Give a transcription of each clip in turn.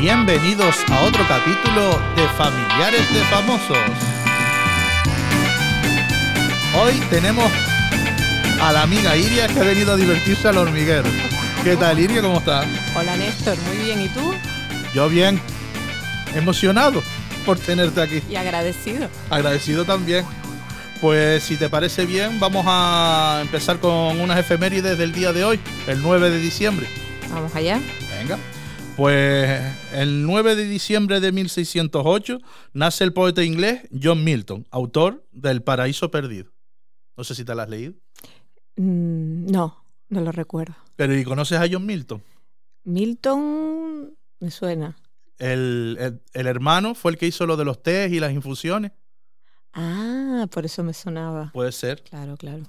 Bienvenidos a otro capítulo de Familiares de Famosos. Hoy tenemos a la amiga Iria que ha venido a divertirse al hormiguero. ¿Qué tal, Iria? ¿Cómo estás? Hola, Néstor. Muy bien. ¿Y tú? Yo bien. Emocionado por tenerte aquí. Y agradecido. Agradecido también. Pues si te parece bien, vamos a empezar con unas efemérides del día de hoy, el 9 de diciembre. Vamos allá. Venga. Pues el 9 de diciembre de 1608 nace el poeta inglés John Milton, autor del Paraíso Perdido. No sé si te lo has leído. Mm, no, no lo recuerdo. Pero ¿y conoces a John Milton? Milton me suena. El, el- el hermano fue el que hizo lo de los tés y las infusiones. Ah, por eso me sonaba. Puede ser. Claro, claro.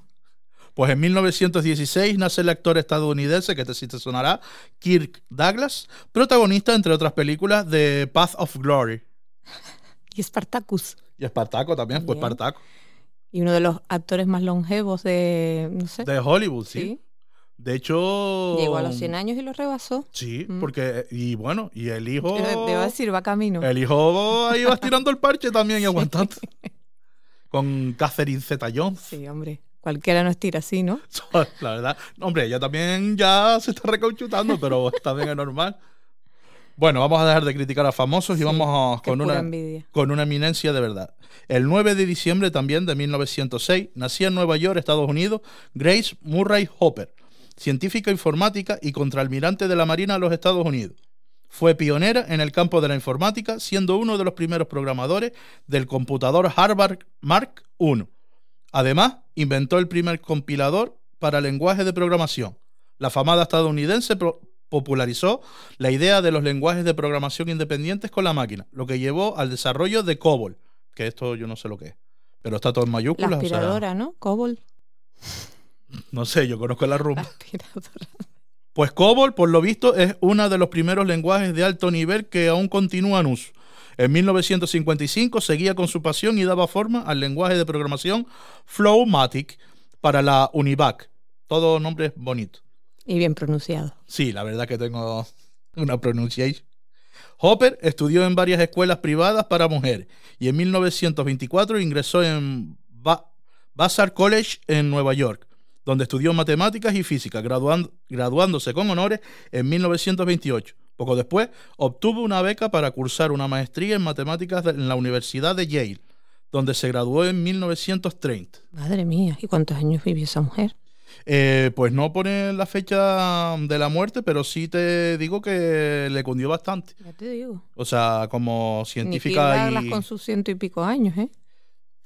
Pues en 1916 nace el actor estadounidense, que te, sí te sonará, Kirk Douglas, protagonista, entre otras películas, de Path of Glory. Y Spartacus. Y Espartaco también, pues. Espartaco. Y uno de los actores más longevos de, no sé. De Hollywood, sí. sí. De hecho... Llegó a los 100 años y lo rebasó. Sí, Mm. porque, y bueno, y el hijo... Te, te iba a decir, va camino. El hijo ahí va tirando el parche también y aguantando. Con Catherine Zeta-Jones. Sí, hombre. Cualquiera no estira así, ¿no? La verdad. Hombre, ella también ya se está recauchutando, pero también es normal. Bueno, vamos a dejar de criticar a famosos y Sí, vamos a- Qué con una, envidia. con una eminencia de verdad. El 9 de diciembre también de 1906 nacía en Nueva York, Estados Unidos, Grace Murray Hopper, científica informática y contraalmirante de la Marina de los Estados Unidos. Fue pionera en el campo de la informática, siendo uno de los primeros programadores del computador Harvard Mark I. Además, inventó el primer compilador para lenguaje de programación. La famada estadounidense popularizó la idea de los lenguajes de programación independientes con la máquina, lo que llevó al desarrollo de COBOL, que esto yo no sé lo que es, pero está todo en La mayúsculas. o sea, aspiradora, ¿no? Cobol. no sé, yo conozco la La rumba. aspiradora. Pues COBOL, por lo visto, es uno de los primeros lenguajes de alto nivel que aún continúa en uso. En 1955 seguía con su pasión y daba forma al lenguaje de programación Flowmatic para la Univac. Todo nombre bonito. Y bien pronunciado. Sí, la verdad que tengo una pronunciación. Hopper estudió en varias escuelas privadas para mujeres y en 1924 ingresó en Ba- Vassar College en Nueva York, donde estudió matemáticas y física, graduando- graduándose con honores en 1928. Poco después, obtuvo una beca para cursar una maestría en matemáticas en la Universidad de Yale, donde se graduó en 1930. Madre mía, ¿y cuántos años vivió esa mujer? Eh, pues no pone la fecha de la muerte, pero sí te digo que le cundió bastante. Ya te digo. O sea, como Ni científica Douglas y con sus ciento y pico años, ¿eh?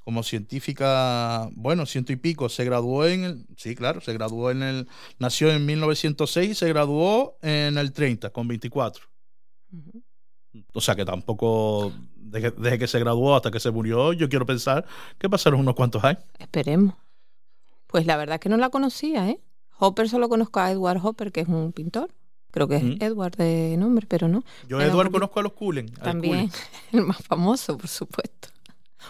Como científica, bueno, ciento y pico, se graduó en el, sí, claro, se graduó en el, nació en 1906 y se graduó en el 30, con 24. Ujú. O sea que tampoco, desde, desde que se graduó hasta que se murió, yo quiero pensar que pasaron unos cuantos años. Esperemos. Pues la verdad es que no la conocía, ¿eh? Hopper solo conozco a Edward Hopper, que es un pintor. Creo que es Mm. Edward de nombre, pero no. Yo, un- conozco a los Cullen. También Cullen. el más famoso, por supuesto.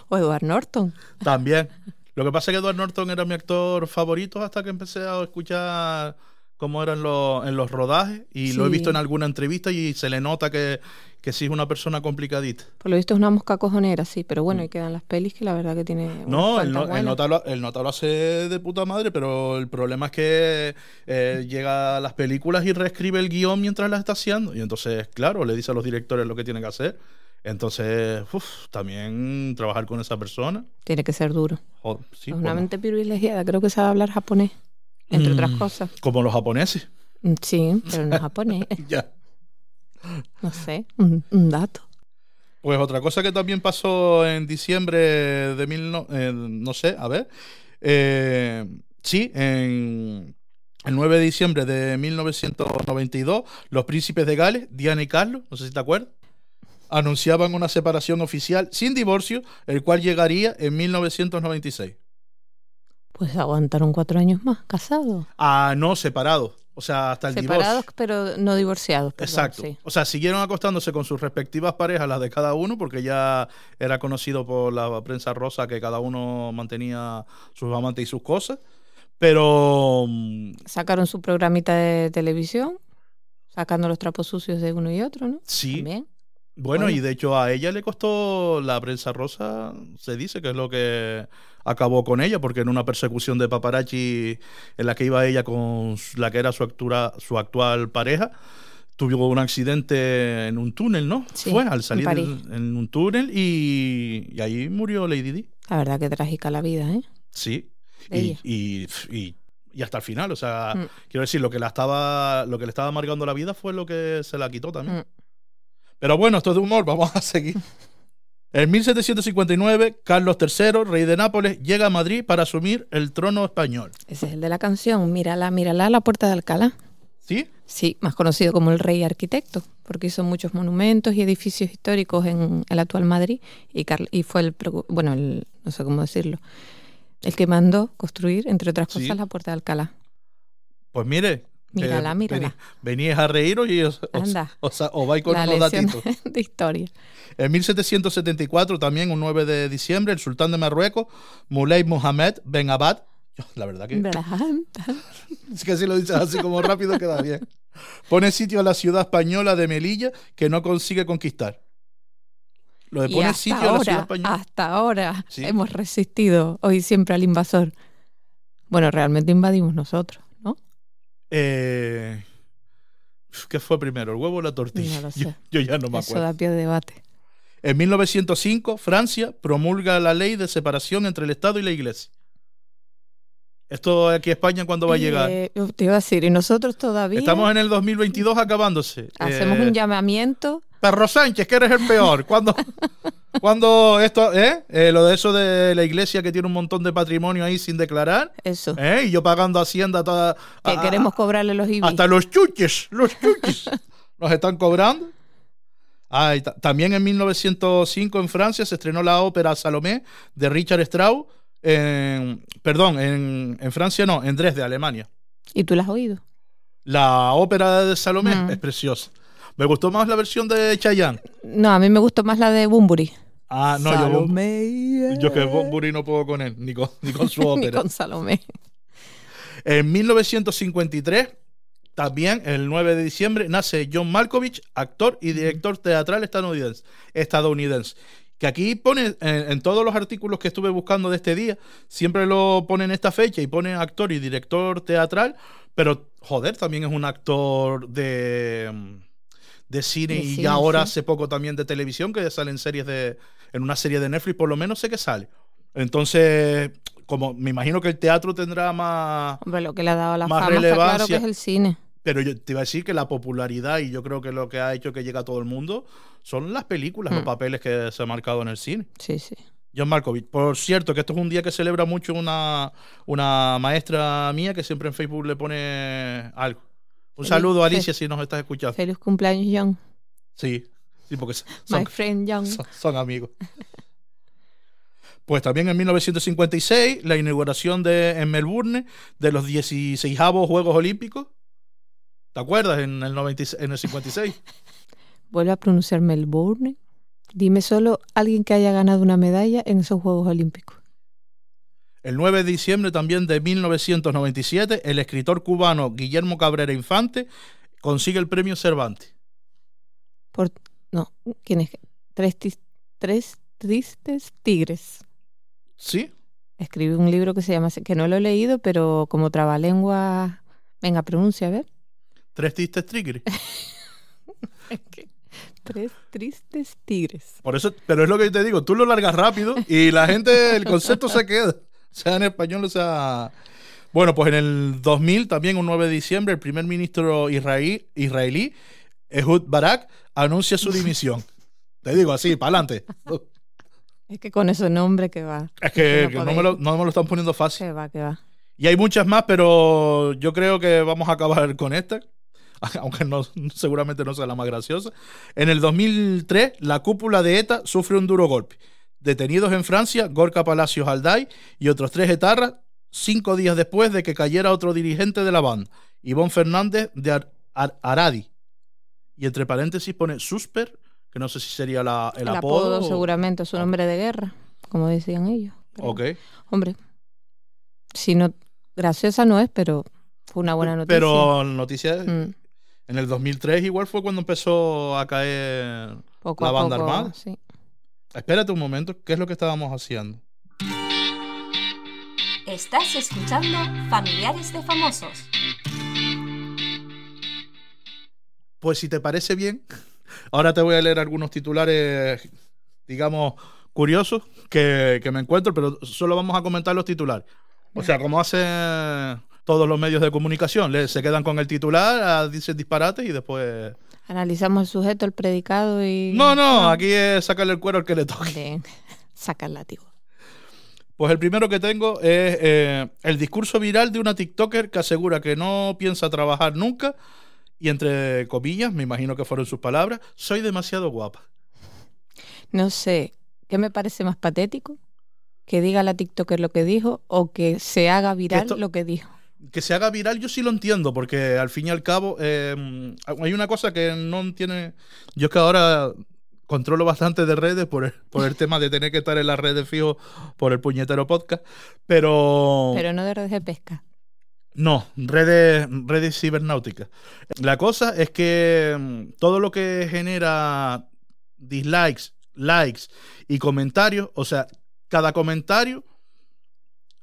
O Edward Norton. También. Lo que pasa es que Edward Norton era mi actor favorito hasta que empecé a escuchar cómo eran los, en los rodajes y lo he Sí. visto en alguna entrevista y se le nota que, que sí es una persona complicadita. Por lo visto es una mosca cojonera, sí, pero bueno, y quedan las pelis que la verdad que tiene. No, el, no- el nota lo, el nota lo hace de puta madre, pero el problema es que eh, llega a las películas y reescribe el guion mientras las está haciendo. Y entonces, claro, le dice a los directores lo que tienen que hacer. Entonces, uf, también trabajar con esa persona. Tiene que ser duro. joder, sí, es una bueno, mente privilegiada, creo que sabe hablar japonés, entre otras Mm. cosas. como los japoneses. Mm, Sí, pero no japonés. ya. No sé, un, un dato. Pues otra cosa que también pasó en diciembre de mil no, eh, no sé, a ver. eh, sí, en el 9 de diciembre de 1992, los príncipes de Gales, Diana y Carlos, no sé si te acuerdas, anunciaban una separación oficial sin divorcio, el cual llegaría en 1996. Pues aguantaron cuatro años más, casados. Ah, no, separados. O sea, hasta el Separados, divorcio. pero no divorciados. perdón, Exacto. sí. O sea, siguieron acostándose con sus respectivas parejas, las de cada uno, porque ya era conocido por la prensa rosa que cada uno mantenía sus amantes y sus cosas. Pero mm, Sacaron su programita de televisión, Sacando los trapos sucios de uno y otro, ¿no? Sí. También. Bueno, y de hecho a ella le costó la prensa rosa, se dice que es lo que acabó con ella, porque en una persecución de paparazzi en la que iba ella con la que era su, actura- su actual pareja, tuvo un accidente en un túnel, ¿no? Sí, Fue al salir en un túnel y, y ahí murió Lady Di. La verdad que trágica la vida, ¿eh? Sí. Y, y, y- y hasta el final, o sea, Mm. quiero decir, lo que, la estaba, lo que le estaba amargando la vida fue lo que se la quitó también. Mm. Pero bueno, esto es de humor, vamos a seguir. En 1759, Carlos III, rey de Nápoles, llega a Madrid para asumir el trono español. Ese es el de la canción. Mírala, mírala, la puerta de Alcalá. ¿Sí? Sí, más conocido como el rey arquitecto, porque hizo muchos monumentos y edificios históricos en el actual Madrid y, Carl- y fue el, bueno, el, no sé cómo decirlo, el que mandó construir, entre otras Sí. cosas, la puerta de Alcalá. Pues mire. Mírala, mírala. vení- Venís a reíros y os, os, Anda. os- os vais con unos datitos. de historia. En 1774, también un 9 de diciembre, el sultán de Marruecos, Moulay Mohamed Ben Abad, la verdad que es que si lo dices así como rápido queda bien, pone sitio a la ciudad española de Melilla que no consigue conquistar. Lo de hasta sitio a la ciudad española. hasta ahora Sí. hemos resistido hoy siempre al invasor. Bueno, realmente invadimos nosotros, ¿no? Eh, ¿Qué fue primero, el huevo o la tortilla? No Yo, ya no me Eso acuerdo. da pie de debate. En 1905, Francia promulga la ley de separación entre el Estado y la Iglesia. Esto aquí a España, ¿cuándo va a llegar? Eh, yo te iba a decir, y nosotros todavía Estamos en el 2022 acabándose. hacemos Eh, un llamamiento. Perro Sánchez, que eres el peor. Cuando, cuando esto, ¿eh? Eh, Lo de eso de la iglesia que tiene un montón de patrimonio ahí sin declarar, Eso, ¿eh? Y yo pagando Hacienda toda, que a- queremos cobrarle los IBI. hasta los chuches, los chuches nos están cobrando. Ah, también en 1905 en Francia se estrenó la ópera Salomé de Richard Strauss. En, perdón, en, en Francia no, en Dresde, Alemania. ¿Y tú la has oído? La ópera de Salomé Mm. es preciosa. Me gustó más la versión de Chayanne. No, a mí me gustó más la de Bumburi. Ah, no, yo, Salomé. yo que Bumburi no puedo con él, ni con, ni con su Ni ópera. con Salomé. En 1953, también el 9 de diciembre, nace John Malkovich, actor y director teatral estadounidense. estadounidense. Que aquí pone, en, en todos los artículos que estuve buscando de este día, siempre lo ponen esta fecha y pone actor y director teatral, pero joder, también es un actor de, mm, de cine De y cine, ahora sí. hace poco también de televisión, que sale en series de, en una serie de Netflix, por lo menos sé que sale. Entonces, como me imagino que el teatro tendrá más, Hombre, lo que le ha dado la Más fama está claro que relevancia. es el cine. pero yo te iba a decir que la popularidad y yo creo que lo que ha hecho que llegue a todo el mundo son las películas, los Mm. papeles que se han marcado en el cine. Sí, sí. John Malkovich. Por cierto, que esto es un día que celebra mucho una, una maestra mía que siempre en Facebook le pone algo. Un Feliz- saludo, fe- Alicia, si nos estás escuchando. Feliz cumpleaños, John. Sí, sí, porque son, My friend John. son, son amigos. Pues también en 1956, la inauguración de, en Melbourne de los 16 Juegos Olímpicos. ¿Te acuerdas? En el, 96 en el 56. Vuelve a pronunciar Melbourne. Dime solo alguien que haya ganado una medalla en esos Juegos Olímpicos. El 9 de diciembre también de 1997, el escritor cubano Guillermo Cabrera Infante consigue el premio Cervantes. Por, no, ¿quién es? Tres, tis- tres tristes tigres. ¿Sí? Escribe un libro que se llama, que no lo he leído, pero como trabalengua. Venga, pronuncia, a ver. Tres tristes tigres. Tres tristes tigres. Por eso, pero es lo que te digo, tú lo largas rápido y la gente, el concepto se queda, sea en español o sea... Bueno, pues en el 2000, también un 9 de diciembre, el primer ministro israelí, israelí Ehud Barak, anuncia su dimisión. Te digo así, para adelante. Es que con ese nombre que va. Es que, no que no, podéis. me lo, no me lo están poniendo fácil. Que va, que va. Y hay muchas más, pero yo creo que vamos a acabar con esta. Aunque no, seguramente no sea la más graciosa. En el 2003, la cúpula de ETA sufre un duro golpe. Detenidos en Francia, Gorka Palacios Alday y otros tres etarras, cinco días después de que cayera otro dirigente de la banda, Ivonne Fernández de Ar- Ar- Aradi. Y entre paréntesis pone Susper, que no sé si sería la- el, El, apodo. apodo, o- seguramente es un nombre de guerra, como decían ellos. Pero, Ok. Hombre, si no, graciosa no es, pero fue una buena noticia. Pero noticia Mm. En el 2003 igual fue cuando empezó a caer Poco la a banda poco, armada. sí. Espérate un momento, ¿qué es lo que estábamos haciendo? Estás escuchando Familiares de Famosos. Pues si te parece bien, ahora te voy a leer algunos titulares, digamos, curiosos que, que me encuentro, pero solo vamos a comentar los titulares. O sea, como hacen todos los medios de comunicación, se quedan con el titular, ah, dicen disparates y después... Analizamos el sujeto, el predicado y. No, no, aquí es sacarle el cuero al que le toque. Bien. Saca el látigo. Pues el primero que tengo es eh, el discurso viral de una TikToker que asegura que no piensa trabajar nunca y entre comillas, me imagino que fueron sus palabras, soy demasiado guapa. No sé, ¿qué me parece más patético? Que diga la TikToker lo que dijo o que se haga viral esto- lo que dijo. Que se haga viral yo sí lo entiendo, porque al fin y al cabo eh, hay una cosa que no tiene... Yo es que ahora controlo bastante de redes por el, por el tema de tener que estar en las redes fijo por el puñetero podcast, pero... Pero no de redes de pesca. No, redes, redes cibernáuticas. La cosa es que mm, todo lo que genera dislikes, likes y comentarios, o sea, cada comentario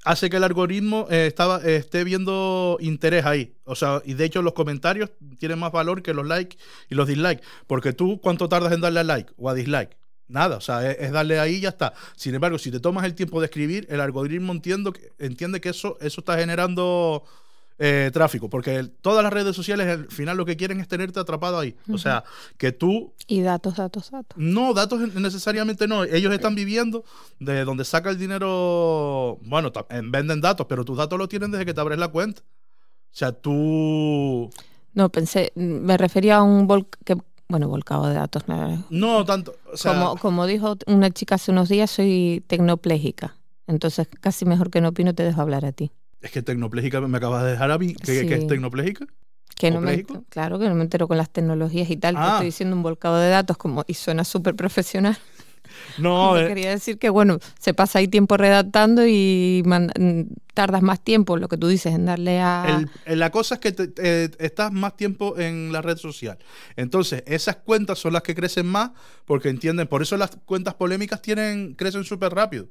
hace que el algoritmo eh, estaba, eh, esté viendo interés ahí. O sea, y de hecho los comentarios tienen más valor que los likes y los dislikes. Porque tú, ¿cuánto tardas en darle a like o a dislike? Nada, o sea, es, es darle ahí y ya está. Sin embargo, si te tomas el tiempo de escribir, el algoritmo entiendo que, entiende que eso, eso está generando eh, tráfico, porque el- todas las redes sociales al final lo que quieren es tenerte atrapado ahí. O sea, que tú Y datos, datos, datos. no, datos necesariamente no. Ellos están viviendo de donde saca el dinero. Bueno, eh, venden datos, pero tus datos los tienen desde que te abres la cuenta. O sea, tú. No, pensé, me refería a un vol que, bueno, volcado de datos. no, No tanto. O sea, como, como dijo una chica hace unos días, soy tecnoplégica. Entonces, casi mejor que no opino, te dejo hablar a ti. Es que tecnopléjica me acabas de dejar a mí. ¿Qué, qué es tecnopléjica? Que no me, claro, que no me entero con las tecnologías y tal. te Ah. estoy diciendo un volcado de datos como y suena súper profesional. No, eh, quería decir que, bueno, se pasa ahí tiempo redactando y manda- mm, tardas más tiempo, lo que tú dices, en darle a... el- la cosa es que te- eh, estás más tiempo en la red social. Entonces, esas cuentas son las que crecen más porque entienden. Por eso las cuentas polémicas tienen, crecen súper rápido.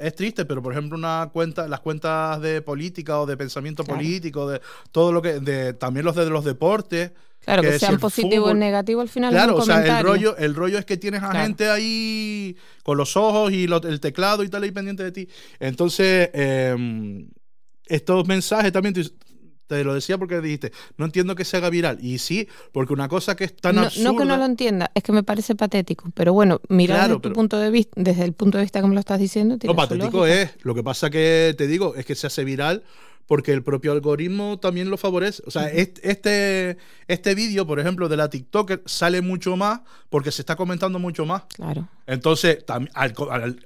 Es triste, pero por ejemplo, una cuenta, las cuentas de política o de pensamiento Claro. político, de todo lo que, de también los de los deportes. claro, que, si sean el positivo o fútbol- negativo al final. Claro, o sea, el rollo, el rollo es que tienes a Claro. gente ahí con los ojos y lo- el teclado y tal ahí pendiente de ti. Entonces, eh, estos mensajes también te, lo decía porque dijiste, no entiendo que se haga viral. Y sí, porque una cosa que es tan no, absurda. no que no lo entienda, es que me parece patético. Pero bueno, mira Claro, desde punto de vista, desde el punto de vista que me lo estás diciendo, tiene No, patético es. Lo que pasa que te digo es que se hace viral porque el propio algoritmo también lo favorece. O sea, est- este, este vídeo, por ejemplo, de la TikToker sale mucho más porque se está comentando mucho más. Claro. Entonces,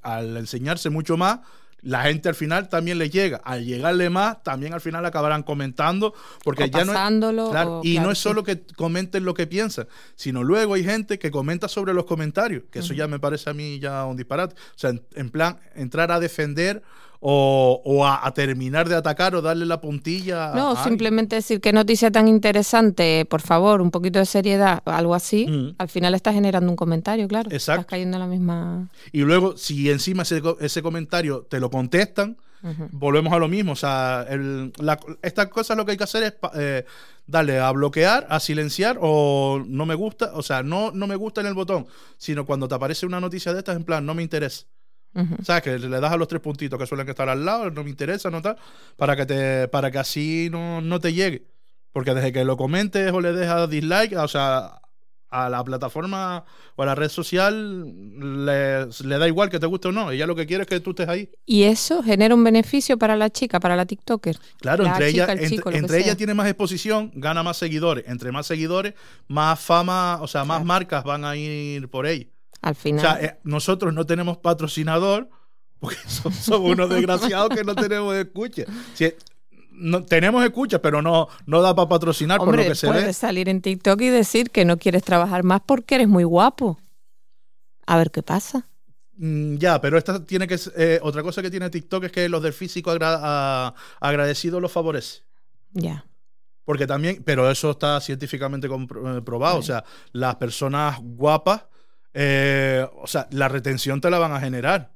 al enseñarse mucho más, la gente al final también le llega. Al llegarle más, también al final acabarán comentando, porque O ya no es, pasándolo, claro, o- y claro, no es sí. solo que comenten lo que piensan, sino luego hay gente que comenta sobre los comentarios, que eso ya me parece a mí ya un disparate. O sea, en, en plan, entrar a defender o, o a, a terminar de atacar o darle la puntilla. No, simplemente decir qué noticia tan interesante, por favor, un poquito de seriedad, algo así. Mm. Al final estás generando un comentario, claro. Exacto. Estás cayendo en la misma. Y luego, si encima ese, ese comentario te lo contestan, volvemos a lo mismo. O sea, el- la- estas cosas lo que hay que hacer es eh, darle a bloquear, a silenciar o no me gusta. O sea, no, no me gusta en el botón, sino cuando te aparece una noticia de estas, en plan, no me interesa. ¿Sabes? Que le das a los tres puntitos que suelen estar al lado, no me interesa, no tal, para que, te, para que así no, no te llegue. Porque desde que lo comentes o le dejas dislike, o sea, a la plataforma o a la red social le, le da igual que te guste o no. Ella lo que quiere es que tú estés ahí. Y eso genera un beneficio para la chica, para la TikToker. Claro, La entre chica, ella, el entre, chico, ella tiene más exposición, gana más seguidores. Entre más seguidores, más fama, o sea, más Claro. marcas van a ir por ella. Al O final. sea, eh, nosotros no tenemos patrocinador porque so- somos unos desgraciados que no tenemos escucha. Si- no, tenemos escucha, pero no, no da para patrocinar por Hombre, lo que se puedes ve. salir en TikTok y decir que no quieres trabajar más porque eres muy guapo. A ver qué pasa. Mm, ya, pero esta tiene que eh, otra cosa que tiene TikTok es que los del físico agra- a- agradecido los favorece. Ya. Porque también, pero eso está científicamente compro- eh. O sea, las personas guapas, eh, o sea, la retención te la van a generar.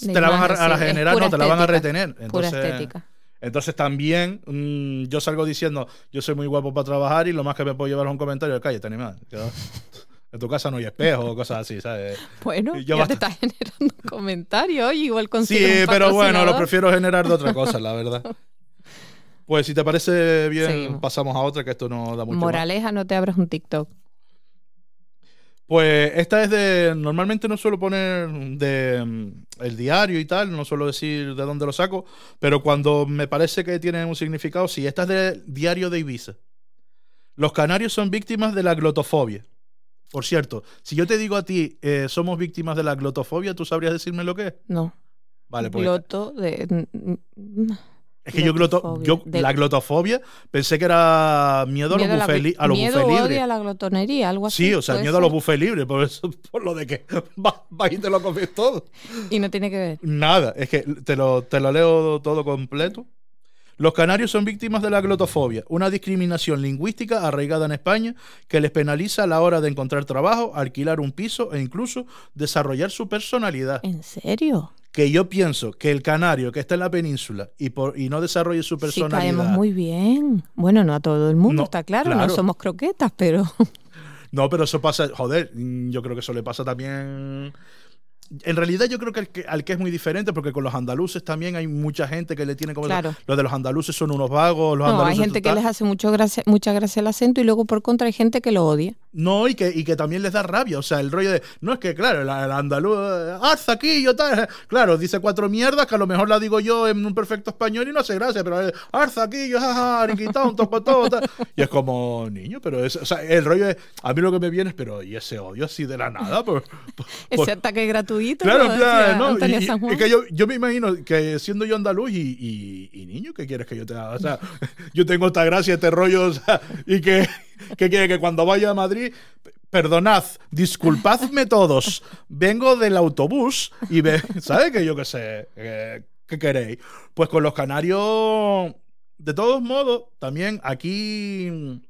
De te la van a, la sí, generar, pura no, te la van a retener. Pura Entonces, estética. entonces también mm, yo salgo diciendo, yo soy muy guapo para trabajar y lo más que me puedo llevar es un comentario de cállate, animal. que En tu casa no hay espejo o cosas así, ¿sabes? Bueno, yo ya te estás generando un comentario y igual Sí, consigues un pero bueno, lo prefiero generar de otra cosa, la verdad. Pues si te parece bien, Seguimos. pasamos a otra, que esto no da mucho más. Moraleja, no te abras un TikTok. Pues esta es de. Normalmente no suelo poner de mm, el diario y tal, no suelo decir de dónde lo saco, pero cuando me parece que tiene un significado, sí, esta es de Diario de Ibiza. Los canarios son víctimas de la glotofobia. Por cierto, si yo te digo a ti, eh, somos víctimas de la glotofobia, ¿tú sabrías decirme lo que es? No. Vale, pues. Gloto de... Es que yo, gloto, yo De- la glotofobia pensé que era miedo a los miedo li- a los miedo buffets o libres. a la glotonería, algo así. Sí, o sea, miedo a los buffets libres, por, eso, por lo de que vas vas y te lo comes todo. Y no tiene que ver. Nada, es que te lo, te lo leo todo completo. Los canarios son víctimas de la glotofobia, una discriminación lingüística arraigada en España que les penaliza a la hora de encontrar trabajo, alquilar un piso e incluso desarrollar su personalidad. ¿En serio? Que yo pienso que el canario que está en la península y, por, y no desarrolle su Sí, personalidad. caemos muy bien. Bueno, no a todo el mundo, No, está claro, claro. no somos croquetas, pero No, pero eso pasa, joder, yo creo que eso le pasa también. En realidad yo creo que al, que al que es muy diferente, porque con los andaluces también hay mucha gente que le tiene como... Claro. Los de los andaluces son unos vagos, los no, hay gente que les hace mucho gracia, mucha gracia el acento y luego por contra hay gente que lo odia. No, y que, y que también les da rabia. O sea, el rollo de. No es que, claro, el, el andaluz. eh, aquí, yo tal. Claro, dice cuatro mierdas que a lo mejor la digo yo en un perfecto español y no hace gracia, pero. eh, Arza aquí, yo, jaja, un toco, todo, tal. Y es como, niño, pero es. O sea, el rollo de. A mí lo que me viene es, pero. ¿Y ese odio así de la nada? Por, por- Ese por- ataque gratuito. Claro, decía ¿no? Antonio Y- y- San Juan. y que yo, yo me imagino que siendo yo andaluz y, y- y niño, ¿qué quieres que yo te haga? O sea, yo tengo esta gracia, este rollo, o sea, y que, que quiere que cuando vaya a Madrid, perdonad, disculpadme todos, vengo del autobús y ve, ¿sabes? Que yo qué sé, eh, ¿qué queréis? Pues con los canarios, de todos modos, también aquí...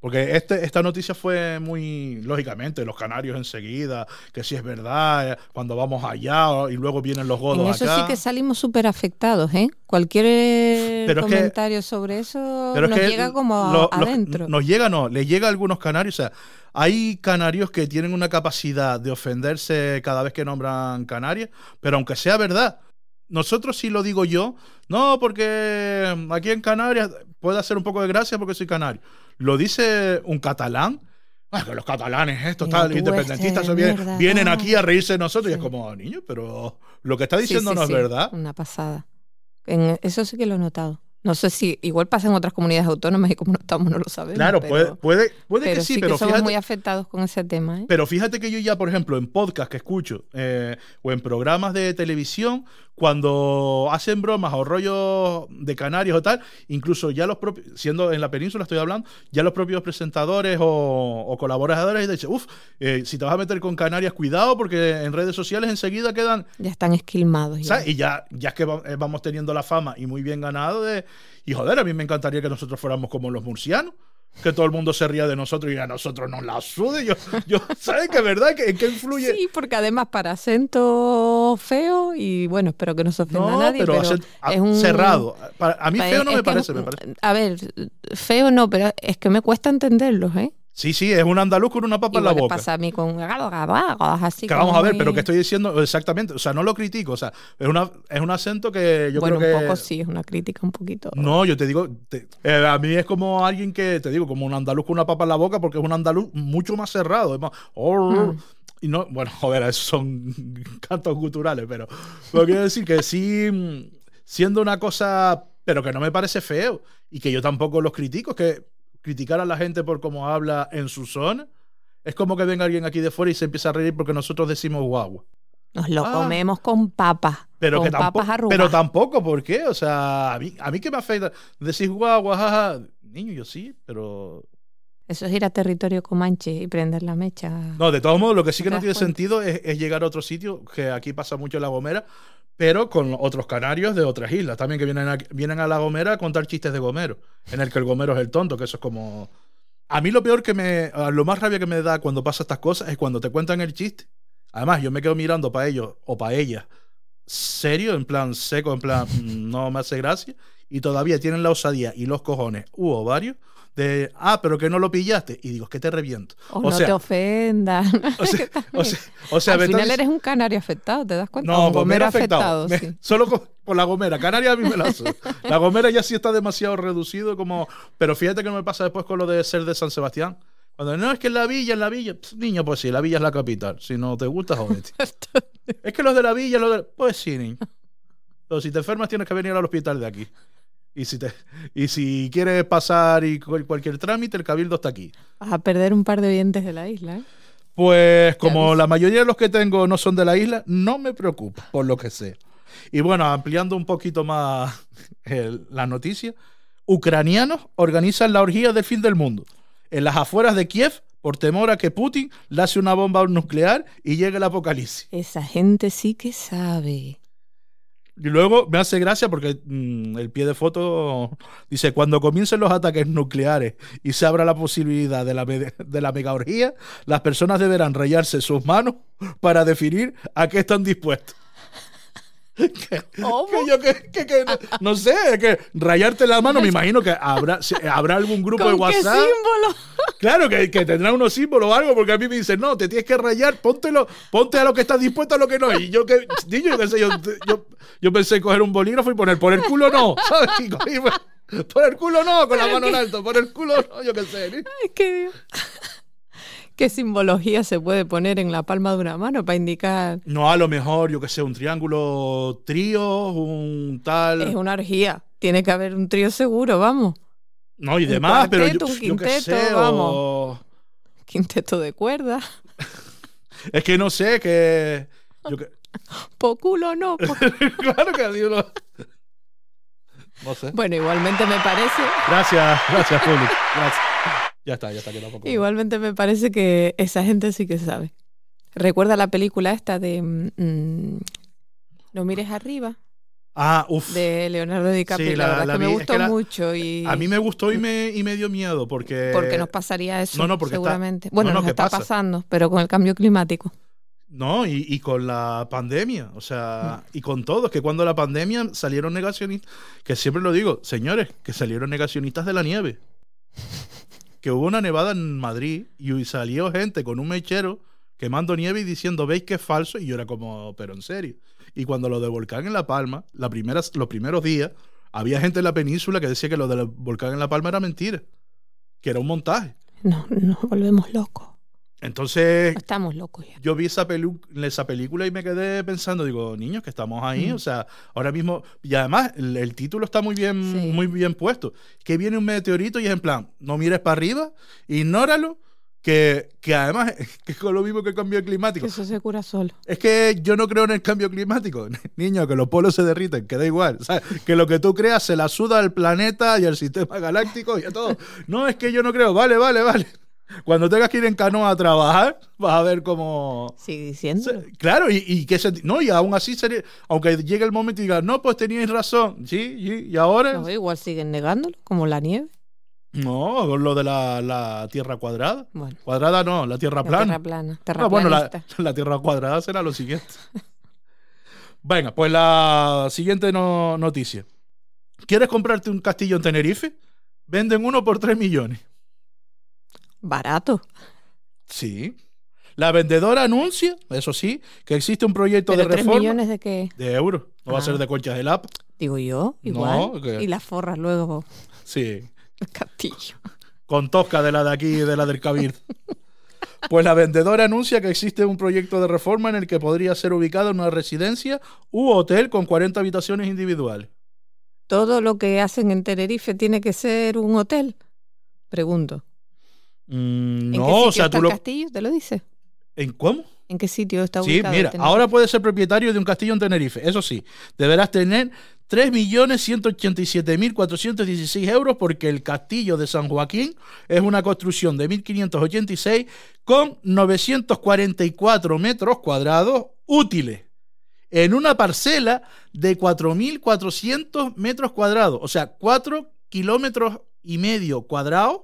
Porque este, esta noticia fue muy, lógicamente, los canarios enseguida, que si es verdad, eh, cuando vamos allá y luego vienen los En godos eso acá. sí que salimos súper afectados, ¿eh? Cualquier Pero es que- comentario sobre eso Pero es nos que llega como los- adentro. nos llega, no, le llega a algunos canarios. O sea, hay canarios que tienen una capacidad de ofenderse cada vez que nombran Canarias, pero aunque sea verdad, nosotros sí lo digo yo, no, porque aquí en Canarias puede hacer un poco de gracia porque soy canario. Lo dice un catalán. Ah, que los catalanes, estos tal, independentistas, este vienen, mierda, vienen aquí a reírse de nosotros y es como, niño, pero lo que está diciendo sí, no es verdad. Una pasada. En eso sí que lo he notado. No sé si igual pasa en otras comunidades autónomas y como no estamos no lo sabemos. Claro, pero, puede, puede, puede pero que sí, sí pero que somos fíjate, muy afectados con ese tema. ¿eh? Pero fíjate que yo ya, por ejemplo, en podcast que escucho eh, o en programas de televisión, cuando hacen bromas o rollos de canarios o tal, incluso ya los propios, siendo en la península estoy hablando, ya los propios presentadores o, o colaboradores dicen, uff, si te vas a meter con Canarias, cuidado porque en redes sociales enseguida quedan Ya están esquilmados. ya. Y ya, ya es que eh, vamos teniendo la fama y muy bien ganado de. Y joder, a mí me encantaría que nosotros fuéramos como los murcianos. Que todo el mundo se ría de nosotros y a nosotros nos la sude. Yo, yo, ¿sabes que verdad? ¿Que, ¿En qué influye? Sí, porque además para acento feo y bueno, espero que no se ofenda no, a nadie, pero, pero, acent- a- es un cerrado. Para- a mí feo no me parece, me parece. A ver, feo no, pero es que me cuesta entenderlos, ¿eh? Sí, sí, es un andaluz con una papa Igual en la boca. pasa a mí con así Que como vamos a ver, muy- pero que estoy diciendo exactamente, o sea, no lo critico, o sea, es, una, es un acento que yo bueno, creo que... un poco sí, es una crítica un poquito. No, yo te digo, te- eh, a mí es como alguien que, te digo, como un andaluz con una papa en la boca, porque es un andaluz mucho más cerrado. Es más, "Oh", Mm. y no, bueno, joder, esos son cantos culturales, pero, pero quiero decir que sí, siendo una cosa, pero que no me parece feo, y que yo tampoco los critico, es que criticar a la gente por cómo habla en su zona, es como que venga alguien aquí de fuera y se empieza a reír porque nosotros decimos guagua. Nos lo Ah. comemos con papas. Pero con que tampoco, papas arrugadas. pero tampoco, ¿por qué? O sea, a mí, a mí que me afecta. Decís guagua, jaja. Niño, yo sí, pero. Eso es ir a territorio comanche y prender la mecha. No, de todos modos, lo que sí que ¿Te no tiene cuenta? sentido es, es llegar a otro sitio, que aquí pasa mucho en La Gomera, pero con otros canarios de otras islas también que vienen a, vienen a La Gomera a contar chistes de Gomero, en el que el Gomero es el tonto, que eso es como... A mí lo peor que me... Lo más rabia que me da cuando pasa estas cosas es cuando te cuentan el chiste. Además, yo me quedo mirando para ellos o para ellas, serio, en plan seco, en plan mm, no me hace gracia, y todavía tienen la osadía y los cojones u varios de, ah, pero que no lo pillaste. Y digo, es que te reviento. O, no te ofendas. O sea, o sea, o sea Al final entonces- eres un canario afectado, ¿te das cuenta? no, Un Gomera afectado. Me- sí. Solo con- por la Gomera. Canarias a mí me la. La Gomera ya sí está demasiado reducido como... Pero fíjate que no me pasa después con lo de ser de San Sebastián. Cuando no, es que en la villa, en la villa. Pff, niño, pues sí, la villa es la capital. Si no te gusta, jódete. es que los de la villa, los de... Pues sí, niño. Pero si te enfermas tienes que venir al hospital de aquí. Y si, te, y si quieres pasar y cual- cualquier trámite, el cabildo está aquí. Vas a perder un par de oyentes de la isla, ¿eh? Pues como la mayoría de los que tengo no son de la isla, no me preocupa, por lo que sea. Y bueno, ampliando un poquito más el- la noticia, ucranianos organizan la orgía del fin del mundo en las afueras de Kiev por temor a que Putin lance una bomba nuclear y llegue el apocalipsis. Esa gente sí que sabe. Y luego me hace gracia porque mm, el pie de foto dice, cuando comiencen los ataques nucleares y se abra la posibilidad de la, de la mega orgía, las personas deberán rayarse sus manos para definir a qué están dispuestos. Que- ¿Cómo? que yo que, que- que no, sé, que rayarte la mano, me imagino que habrá, habrá algún grupo de ¿Con qué WhatsApp. símbolo? Claro, que, que tendrá unos símbolos o algo, porque a mí me dicen, no, te tienes que rayar, póntelo, ponte a lo que estás dispuesto a lo que no. Y yo que, yo qué sé, yo, yo, yo pensé coger un bolígrafo y poner por el culo no, ¿sabes? Y cogí, por el culo no, con la mano en alto, por el culo no, yo qué sé. Ay, qué Dios. ¿Qué simbología se puede poner en la palma de una mano para indicar? No, a lo mejor, yo qué sé, un triángulo trío, un tal. Es una orgía. Tiene que haber un trío seguro, vamos. no, y un demás, pero yo, un yo qué quinteto, sé, o- Quinteto de cuerda. Es que no sé, que. Yo que... Po culo no. po- claro que digo, no. No sé. Bueno, igualmente me parece. Gracias, gracias, público. Gracias. Ya está, ya está, que tampoco. Igualmente me parece que esa gente sí que sabe. Recuerda la película esta de mm, No mires arriba, Ah, uff. de Leonardo DiCaprio. Sí, la, la- verdad la que vi, me es gustó que la- mucho y A mí me gustó y me, y me dio miedo porque. porque nos pasaría eso no, no, porque está- seguramente. bueno, no, no, nos ¿qué está pasa? pasando, pero con el cambio climático. No, y, y con la pandemia, o sea, y con todo, es que cuando la pandemia salieron negacionistas, que siempre lo digo, señores, que salieron negacionistas de la nieve. Que hubo una nevada en Madrid y salió gente con un mechero quemando nieve y diciendo, veis que es falso, y yo era como, pero en serio. Y cuando lo del volcán en La Palma, la primera, los primeros días, había gente en la península que decía que lo del volcán en La Palma era mentira, que era un montaje. No, nos volvemos locos. Entonces, Estamos locos ya. yo vi esa, pelu- esa película y me quedé pensando, digo, niños, que estamos ahí, Mm. o sea, ahora mismo, y además el, el título está muy bien, Sí. muy bien puesto, que viene un meteorito y es en plan, no mires para arriba, ignóralo, que, que además que es con lo mismo que el cambio Que climático. eso se cura solo. Es que yo no creo en el cambio climático, niño, que los polos se derriten, que da igual, o sea, que lo que tú creas se la suda al planeta y al sistema galáctico y a todo. No, es que yo no creo, vale, vale, vale. Cuando tengas que ir en canoa a trabajar, vas a ver cómo... Sigue diciendo. Claro, y, y que se- no, y aún así sería, aunque llegue el momento y diga, no, pues teníais razón, sí, sí, y ahora, No, igual siguen negándolo, como la nieve. no, con lo de la, la tierra cuadrada. Bueno, Cuadrada no, la tierra la plana. tierra plana. Ah, bueno, la, la tierra cuadrada será lo siguiente. Venga, pues la siguiente no- noticia. ¿Quieres comprarte un castillo en Tenerife? Venden uno por 3 millones. Barato. Sí. La vendedora anuncia, eso sí, que existe un proyecto ¿Pero de tres reforma millones de qué? de euros. No va a Ah. ser de conchas de lapa. Digo yo, No, igual. que- Y las forras luego, Sí. el castillo. con tosca de la de aquí y de la del Cabir. Pues la vendedora anuncia que existe un proyecto de reforma en el que podría ser ubicado en una residencia u hotel con 40 habitaciones individuales. ¿Todo lo que hacen en Tenerife tiene que ser un hotel? Pregunto. Mm, ¿En no, o sea, tú lo. castillo? ¿Te lo dice? ¿En cómo? ¿En qué sitio está Sí, ubicado? mira, Tenerife? ahora puedes ser propietario de un castillo en Tenerife. Eso sí, deberás tener 3.187.416 euros porque el castillo de San Joaquín es una construcción de 1.586 con 944 metros cuadrados útiles. en una parcela de 4.400 metros cuadrados, o sea, 4 kilómetros y medio cuadrados,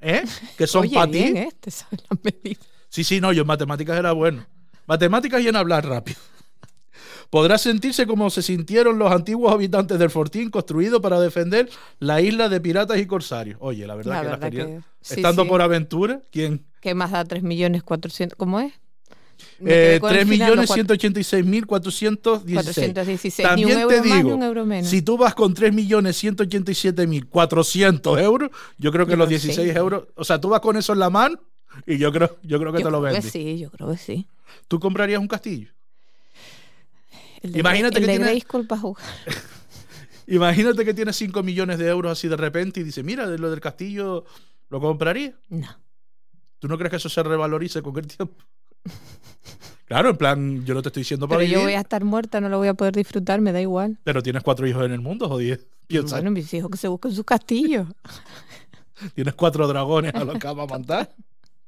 ¿eh? que son para ti. bien. Te sabes las medidas. Sí, sí, no, yo en matemáticas era bueno. Matemáticas y en hablar rápido. Podrá sentirse como se sintieron los antiguos habitantes del Fortín, construido para defender la isla de piratas y corsarios. Oye, la verdad La que que- sí, Estando sí. por aventura, ¿quién? ¿Qué más da 3.400.000? ¿Cómo es? Eh, con el final, los cuatro- 3.186.416. 416. También te digo. Si tú vas con 3.187.400 euros, yo creo que Yo los creo que 16 sí. euros, o sea, tú vas con eso en la mano y yo creo, yo creo que yo te lo creo que vendes. sí, yo creo que sí. ¿Tú comprarías un castillo? El de, Imagínate el que de tiene- Grayskull para jugar. Imagínate que tienes 5 millones de euros así de repente y dice, mira, de lo del castillo lo compraría. No. ¿Tú no crees que eso se revalorice con el tiempo? Claro, en plan, yo no te estoy diciendo para Pero yo vivir, voy a estar muerta, no lo voy a poder disfrutar, me da igual. pero tienes cuatro hijos en el mundo. Piensa, Bueno, mis hijos que se busquen sus castillos. tienes cuatro dragones a los que vamos a mandar.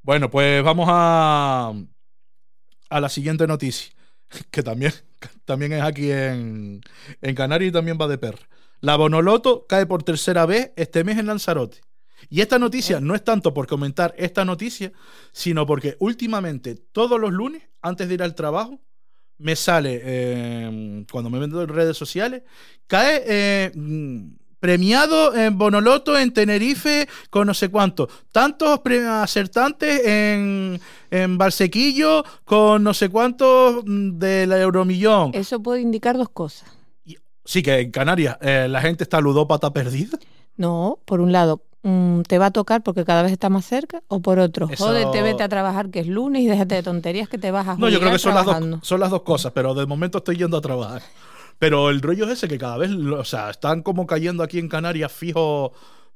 Bueno, pues vamos a, a la siguiente noticia, que también, también es aquí en, en Canarias y también va de perra. La Bonoloto cae por tercera vez este mes en Lanzarote. Y esta noticia no es tanto por comentar esta noticia, sino porque últimamente, todos los lunes, antes de ir al trabajo, me sale, eh, cuando me meto en redes sociales, cae eh, premiado en Bonoloto en Tenerife con no sé cuánto. Tantos acertantes en, en Barsequillo con no sé cuántos del Euromillón. Eso puede indicar dos cosas. Sí, que en Canarias eh, la gente está ludópata perdida. No, por un lado, mm, te va a tocar porque cada vez está más cerca, o por otro, Eso- jódete, vete a trabajar que es lunes y déjate de tonterías que te vas a No, yo creo que son las, dos, son las dos cosas, pero de momento estoy yendo a trabajar. Pero el rollo es ese que cada vez, o sea, están como cayendo aquí en Canarias fijos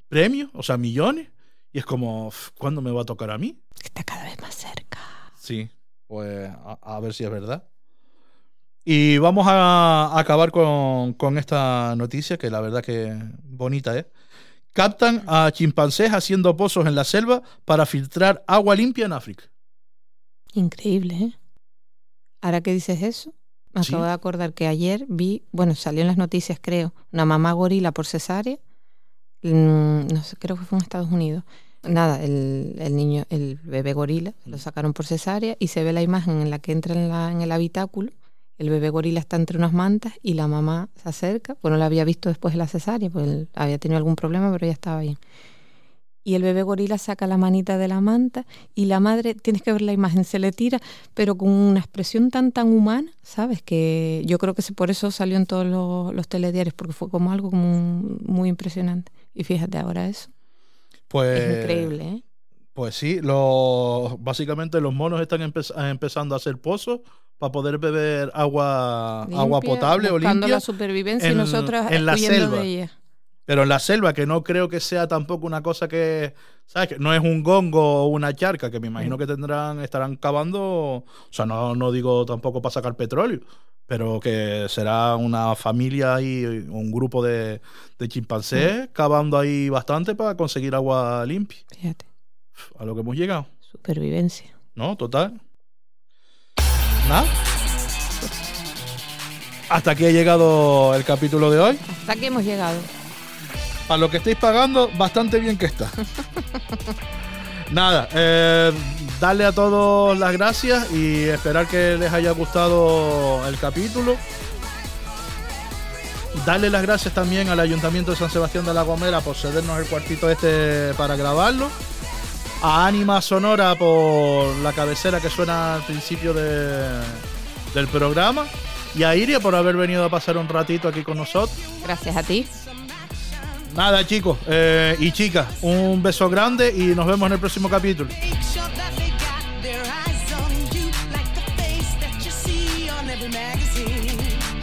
premios, o sea, millones. Y es como, "Uf, ¿cuándo me va a tocar a mí? Está cada vez más cerca. Sí, pues a, a ver si es verdad. Y vamos a acabar con, con esta noticia, que la verdad que bonita es. Captan a chimpancés haciendo pozos en la selva para filtrar agua limpia en África. Increíble, ¿eh? Ahora que dices eso, me Sí. acabo de acordar que ayer vi, bueno, salió en las noticias, creo, una mamá gorila por cesárea. Mm, No sé, creo que fue en Estados Unidos. Nada, el, el niño, el bebé gorila, lo sacaron por cesárea y se ve la imagen en la que entra en, la- en el habitáculo. El bebé gorila está entre unas mantas y la mamá se acerca. Bueno, la había visto después de la cesárea, pues él había tenido algún problema, pero ya estaba bien. Y el bebé gorila saca la manita de la manta y la madre, tienes que ver la imagen, se le tira, pero con una expresión tan tan humana, ¿sabes? Que yo creo que por eso salió en todos los, los telediarios, porque fue como algo como un- muy impresionante. Y fíjate ahora eso. Pues, es increíble, ¿eh? Pues sí, los, básicamente los monos están empe- empezando a hacer pozos para poder beber agua, agua potable o limpia. la supervivencia y nosotros en la selva. de ella. Pero en la selva, que no creo que sea tampoco una cosa que, ¿sabes? Que no es un gongo o una charca, que me Mm. imagino que tendrán, estarán cavando, o sea, no, no digo tampoco para sacar petróleo, pero que será una familia y un grupo de, de Mm. chimpancés cavando ahí bastante para conseguir agua limpia. Fíjate, A lo que hemos llegado, supervivencia. ¿no? Total. Nada. Hasta aquí ha llegado el capítulo de hoy. Hasta aquí hemos llegado. A lo que estáis pagando, bastante bien que está. Nada, eh, darle a todos las gracias y esperar que les haya gustado el capítulo. Darle las gracias también al Ayuntamiento de San Sebastián de la Gomera por cedernos el cuartito este para grabarlo. A Ánima Sonora por la cabecera que suena al principio de- del programa. Y a Iria por haber venido a pasar un ratito aquí con nosotros. Gracias a ti. Nada, chicos eh, y chicas, un beso grande y nos vemos en el próximo capítulo.